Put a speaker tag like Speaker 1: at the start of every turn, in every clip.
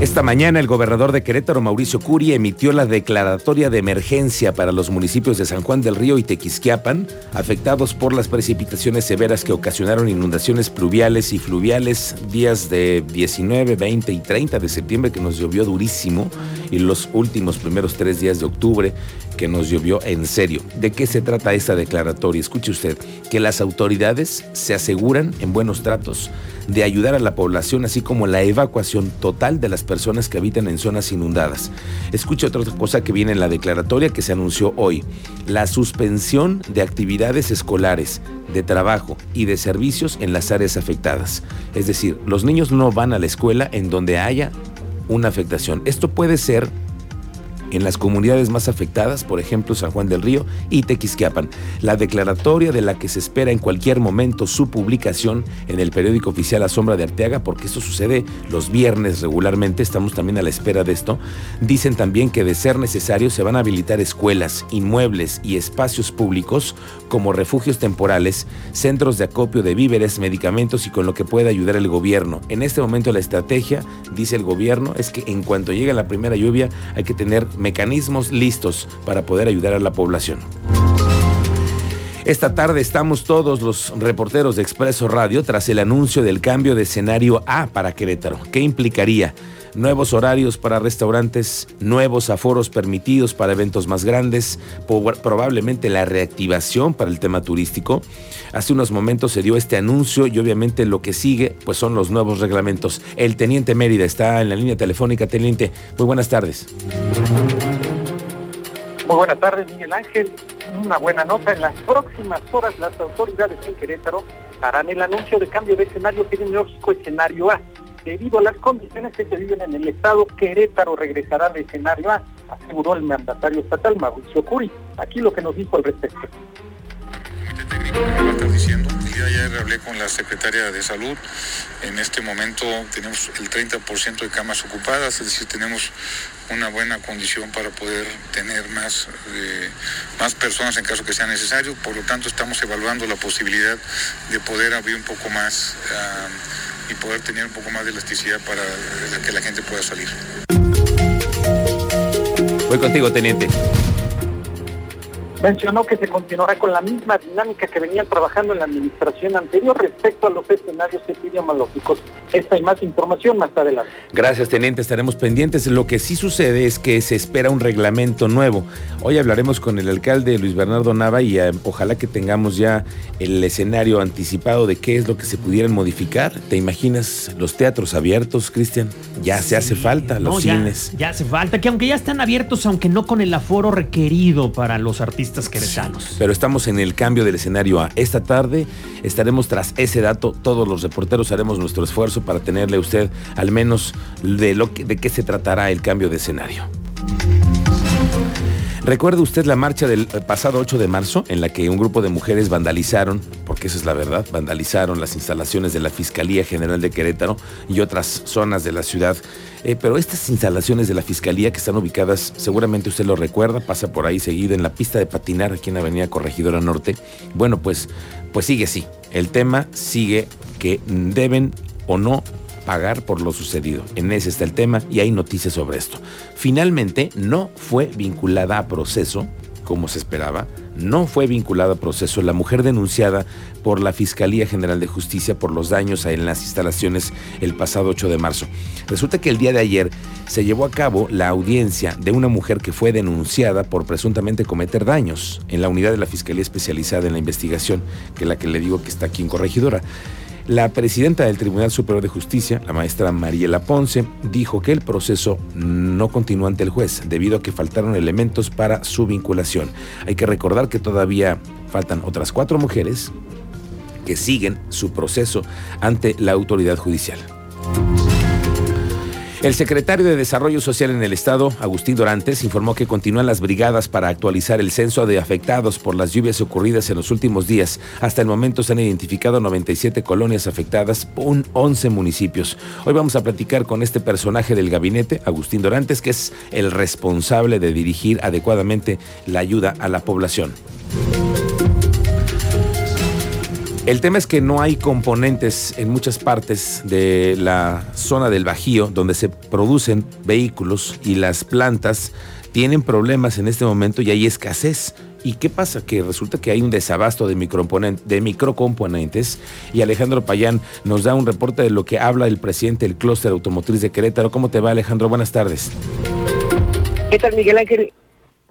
Speaker 1: Esta mañana el gobernador de Querétaro, Mauricio Curi, emitió la declaratoria de emergencia para los municipios de San Juan del Río y Tequisquiapan, afectados por las precipitaciones severas que ocasionaron inundaciones pluviales y fluviales días de 19, 20 y 30 de septiembre que nos llovió durísimo y los últimos primeros tres días de octubre que nos llovió en serio. ¿De qué se trata esta declaratoria? Escuche usted, que las autoridades se aseguran en buenos tratos de ayudar a la población, así como la evacuación total de las personas que habitan en zonas inundadas. Escuche otra cosa que viene en la declaratoria que se anunció hoy. La suspensión de actividades escolares, de trabajo y de servicios en las áreas afectadas. Es decir, los niños no van a la escuela en donde haya una afectación. Esto puede ser en las comunidades más afectadas, por ejemplo San Juan del Río y Tequisquiapan. La declaratoria de la que se espera en cualquier momento su publicación en el periódico oficial La Sombra de Arteaga, porque esto sucede los viernes regularmente, estamos también a la espera de esto. Dicen también que de ser necesario se van a habilitar escuelas, inmuebles y espacios públicos como refugios temporales, centros de acopio de víveres, medicamentos y con lo que pueda ayudar el gobierno. En este momento la estrategia, dice el gobierno, es que en cuanto llegue la primera lluvia hay que tener mecanismos listos para poder ayudar a la población. Esta tarde estamos todos los reporteros de Expreso Radio tras el anuncio del cambio de escenario A para Querétaro. ¿Qué implicaría? Nuevos horarios para restaurantes, nuevos aforos permitidos para eventos más grandes, probablemente la reactivación para el tema turístico. Hace unos momentos se dio este anuncio y obviamente lo que sigue pues son los nuevos reglamentos. El teniente Mérida está en la línea telefónica. Teniente, muy buenas tardes.
Speaker 2: Muy buenas tardes, Miguel Ángel. Una buena nota. En las próximas horas las autoridades en Querétaro harán el anuncio de cambio de escenario epidemiológico escenario A debido a las condiciones que se viven en el estado, Querétaro regresará al escenario A, aseguró el mandatario estatal Mauricio Curi. Aquí lo que nos dijo al respecto.
Speaker 3: diciendo. El día ayer hablé con la secretaria de Salud. En este momento tenemos el 30% de camas ocupadas, es decir, tenemos una buena condición para poder tener más, eh, más personas en caso que sea necesario. Por lo tanto, estamos evaluando la posibilidad de poder abrir un poco más. Uh, y poder tener un poco más de elasticidad para que la gente pueda salir.
Speaker 1: Voy contigo, teniente
Speaker 2: mencionó que se continuará con la misma dinámica que venían trabajando en la administración anterior respecto a los escenarios epidemiológicos. Esta y más información más adelante.
Speaker 1: Gracias, teniente. Estaremos pendientes. Lo que sí sucede es que se espera un reglamento nuevo. Hoy hablaremos con el alcalde Luis Bernardo Nava y eh, ojalá que tengamos ya el escenario anticipado de qué es lo que se pudieran modificar. ¿Te imaginas los teatros abiertos, Cristian? Ya se hace falta, los cines.
Speaker 4: Ya, ya hace falta, que aunque ya están abiertos, aunque no con el aforo requerido para los artistas
Speaker 1: pero estamos en el cambio del escenario A. Esta tarde estaremos tras ese dato. Todos los reporteros haremos nuestro esfuerzo para tenerle a usted al menos de, lo de qué se tratará el cambio de escenario. ¿Recuerda usted la marcha del pasado 8 de marzo en la que un grupo de mujeres vandalizaron, porque esa es la verdad, vandalizaron las instalaciones de la Fiscalía General de Querétaro y otras zonas de la ciudad? Eh, pero estas instalaciones de la Fiscalía que están ubicadas, seguramente usted lo recuerda, pasa por ahí seguido en la pista de patinar aquí en Avenida Corregidora Norte. Bueno, pues, pues sigue así. El tema sigue que deben o no pagar por lo sucedido. En ese está el tema y hay noticias sobre esto. Finalmente, no fue vinculada a proceso, como se esperaba, no fue vinculada a proceso la mujer denunciada por la Fiscalía General de Justicia por los daños en las instalaciones el pasado 8 de marzo. Resulta que el día de ayer se llevó a cabo la audiencia de una mujer que fue denunciada por presuntamente cometer daños en la unidad de la Fiscalía especializada en la investigación, que es la que le digo que está aquí en Corregidora. La presidenta del Tribunal Superior de Justicia, la maestra Mariela Ponce, dijo que el proceso no continuó ante el juez debido a que faltaron elementos para su vinculación. Hay que recordar que todavía faltan otras cuatro mujeres que siguen su proceso ante la autoridad judicial. El secretario de Desarrollo Social en el Estado, Agustín Dorantes, informó que continúan las brigadas para actualizar el censo de afectados por las lluvias ocurridas en los últimos días. Hasta el momento se han identificado 97 colonias afectadas por 11 municipios. Hoy vamos a platicar con este personaje del gabinete, Agustín Dorantes, que es el responsable de dirigir adecuadamente la ayuda a la población. El tema es que no hay componentes en muchas partes de la zona del Bajío donde se producen vehículos y las plantas tienen problemas en este momento y hay escasez. ¿Y qué pasa? Que resulta que hay un desabasto de, microcomponentes y Alejandro Payán nos da un reporte de lo que habla el presidente del clúster automotriz de Querétaro. ¿Cómo te va Alejandro? Buenas tardes.
Speaker 5: ¿Qué tal Miguel Ángel?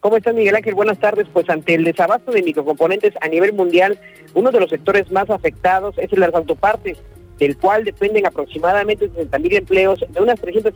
Speaker 5: ¿Cómo estás, Miguel Ángel? Buenas tardes. Pues ante el desabasto de microcomponentes a nivel mundial, uno de los sectores más afectados es el de las autopartes, del cual dependen aproximadamente 60 mil empleos de unas 300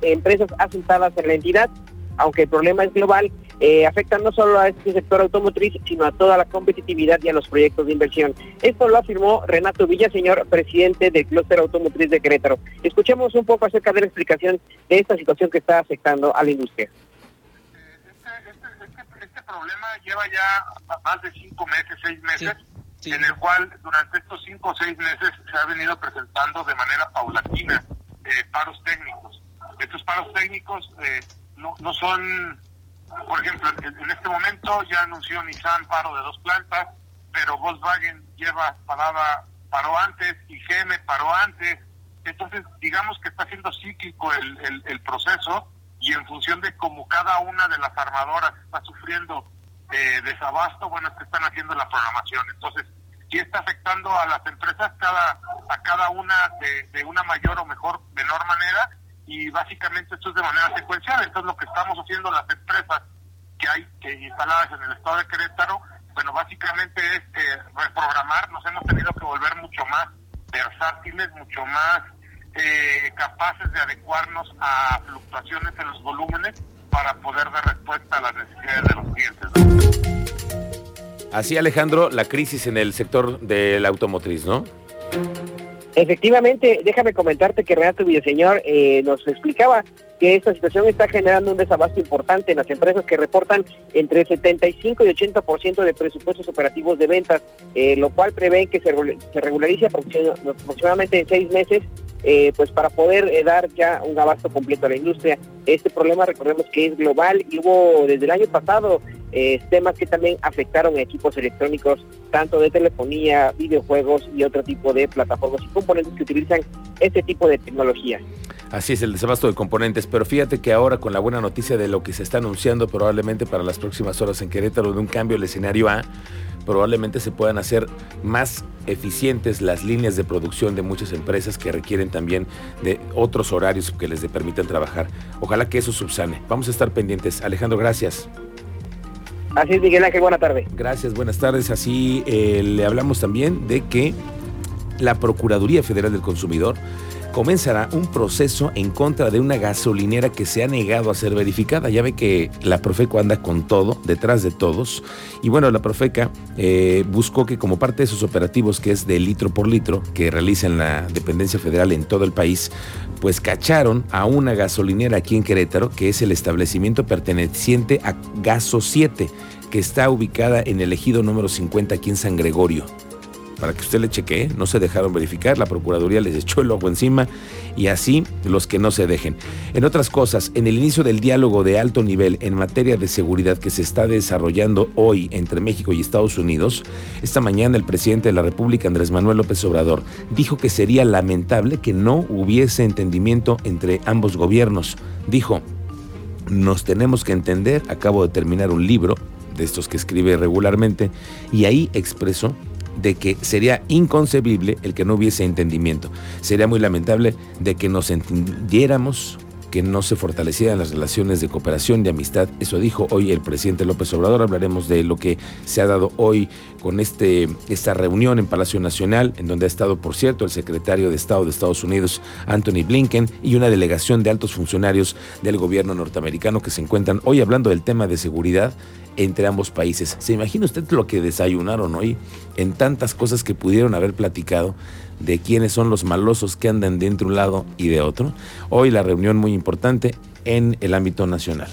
Speaker 5: empresas asentadas en la entidad. Aunque el problema es global, eh, afecta no solo a este sector automotriz, sino a toda la competitividad y a los proyectos de inversión. Esto lo afirmó Renato Villaseñor, presidente del clúster automotriz de Querétaro. Escuchemos un poco acerca de la explicación de esta situación que está afectando a la industria
Speaker 6: problema lleva ya más de cinco meses, seis meses, en el cual durante estos cinco o seis meses se ha venido presentando de manera paulatina eh, paros técnicos. Estos paros técnicos eh, no, no son, por ejemplo, en, este momento ya anunció Nissan paro de dos plantas, pero Volkswagen lleva parada, paró antes y GM paró antes. Entonces, digamos que está siendo cíclico el, el, el proceso y en función de cómo cada una de las armadoras está sufriendo eh, desabasto, bueno, es que están haciendo la programación. Entonces, sí está afectando a las empresas cada a cada una de, de una mayor o mejor menor manera y básicamente esto es de manera secuencial. Entonces, lo que estamos haciendo las empresas que hay que instaladas en el estado de Querétaro, bueno, básicamente es eh, reprogramar, nos hemos tenido que volver mucho más versátiles, mucho más eh, capaces de adecuarnos a fluctuaciones en los volúmenes para poder dar respuesta a las necesidades de los clientes.
Speaker 1: Así, Alejandro, la crisis en el sector de la automotriz, ¿no?
Speaker 5: Efectivamente, déjame comentarte que Renato Villaseñor eh, nos explicaba que esta situación está generando un desabasto importante en las empresas que reportan entre 75 y 80% de presupuestos operativos de ventas, eh, lo cual prevé que se, se regularice aproximadamente en seis meses eh, pues para poder eh, dar ya un abasto completo a la industria. Este problema recordemos que es global y hubo desde el año pasado eh, temas que también afectaron a equipos electrónicos, tanto de telefonía, videojuegos y otro tipo de plataformas y componentes que utilizan este tipo de tecnología.
Speaker 1: Así es, el desabasto de componentes, pero fíjate que ahora con la buena noticia de lo que se está anunciando probablemente para las próximas horas en Querétaro de un cambio del escenario A, probablemente se puedan hacer más eficientes las líneas de producción de muchas empresas que requieren también de otros horarios que les permitan trabajar. Ojalá que eso subsane. Vamos a estar pendientes. Alejandro, gracias.
Speaker 5: Así es, Miguel Ángel, buena tarde.
Speaker 1: Gracias, buenas tardes. Así eh, le hablamos también de que la Procuraduría Federal del Consumidor comenzará un proceso en contra de una gasolinera que se ha negado a ser verificada. Ya ve que la Profeco anda con todo, detrás de todos. Y bueno, la Profeca eh, buscó que como parte de sus operativos, que es de litro por litro, que realiza en la dependencia federal en todo el país, pues cacharon a una gasolinera aquí en Querétaro, que es el establecimiento perteneciente a Gaso 7, que está ubicada en el ejido número 50 aquí en San Gregorio para que usted le chequee, no se dejaron verificar, la Procuraduría les echó el ojo encima y así los que no se dejen. En otras cosas, en el inicio del diálogo de alto nivel en materia de seguridad que se está desarrollando hoy entre México y Estados Unidos, esta mañana el presidente de la República, Andrés Manuel López Obrador, dijo que sería lamentable que no hubiese entendimiento entre ambos gobiernos. Dijo, nos tenemos que entender, acabo de terminar un libro de estos que escribe regularmente, y ahí expresó de que sería inconcebible el que no hubiese entendimiento. Sería muy lamentable de que nos entendiéramos, que no se fortalecieran las relaciones de cooperación y amistad. Eso dijo hoy el presidente López Obrador. Hablaremos de lo que se ha dado hoy con este, esta reunión en Palacio Nacional, en donde ha estado, por cierto, el secretario de Estado de Estados Unidos, Anthony Blinken, y una delegación de altos funcionarios del gobierno norteamericano que se encuentran hoy hablando del tema de seguridad entre ambos países. ¿Se imagina usted lo que desayunaron hoy en tantas cosas que pudieron haber platicado de quiénes son los malosos que andan de un lado y de otro. Hoy la reunión muy importante en el ámbito nacional.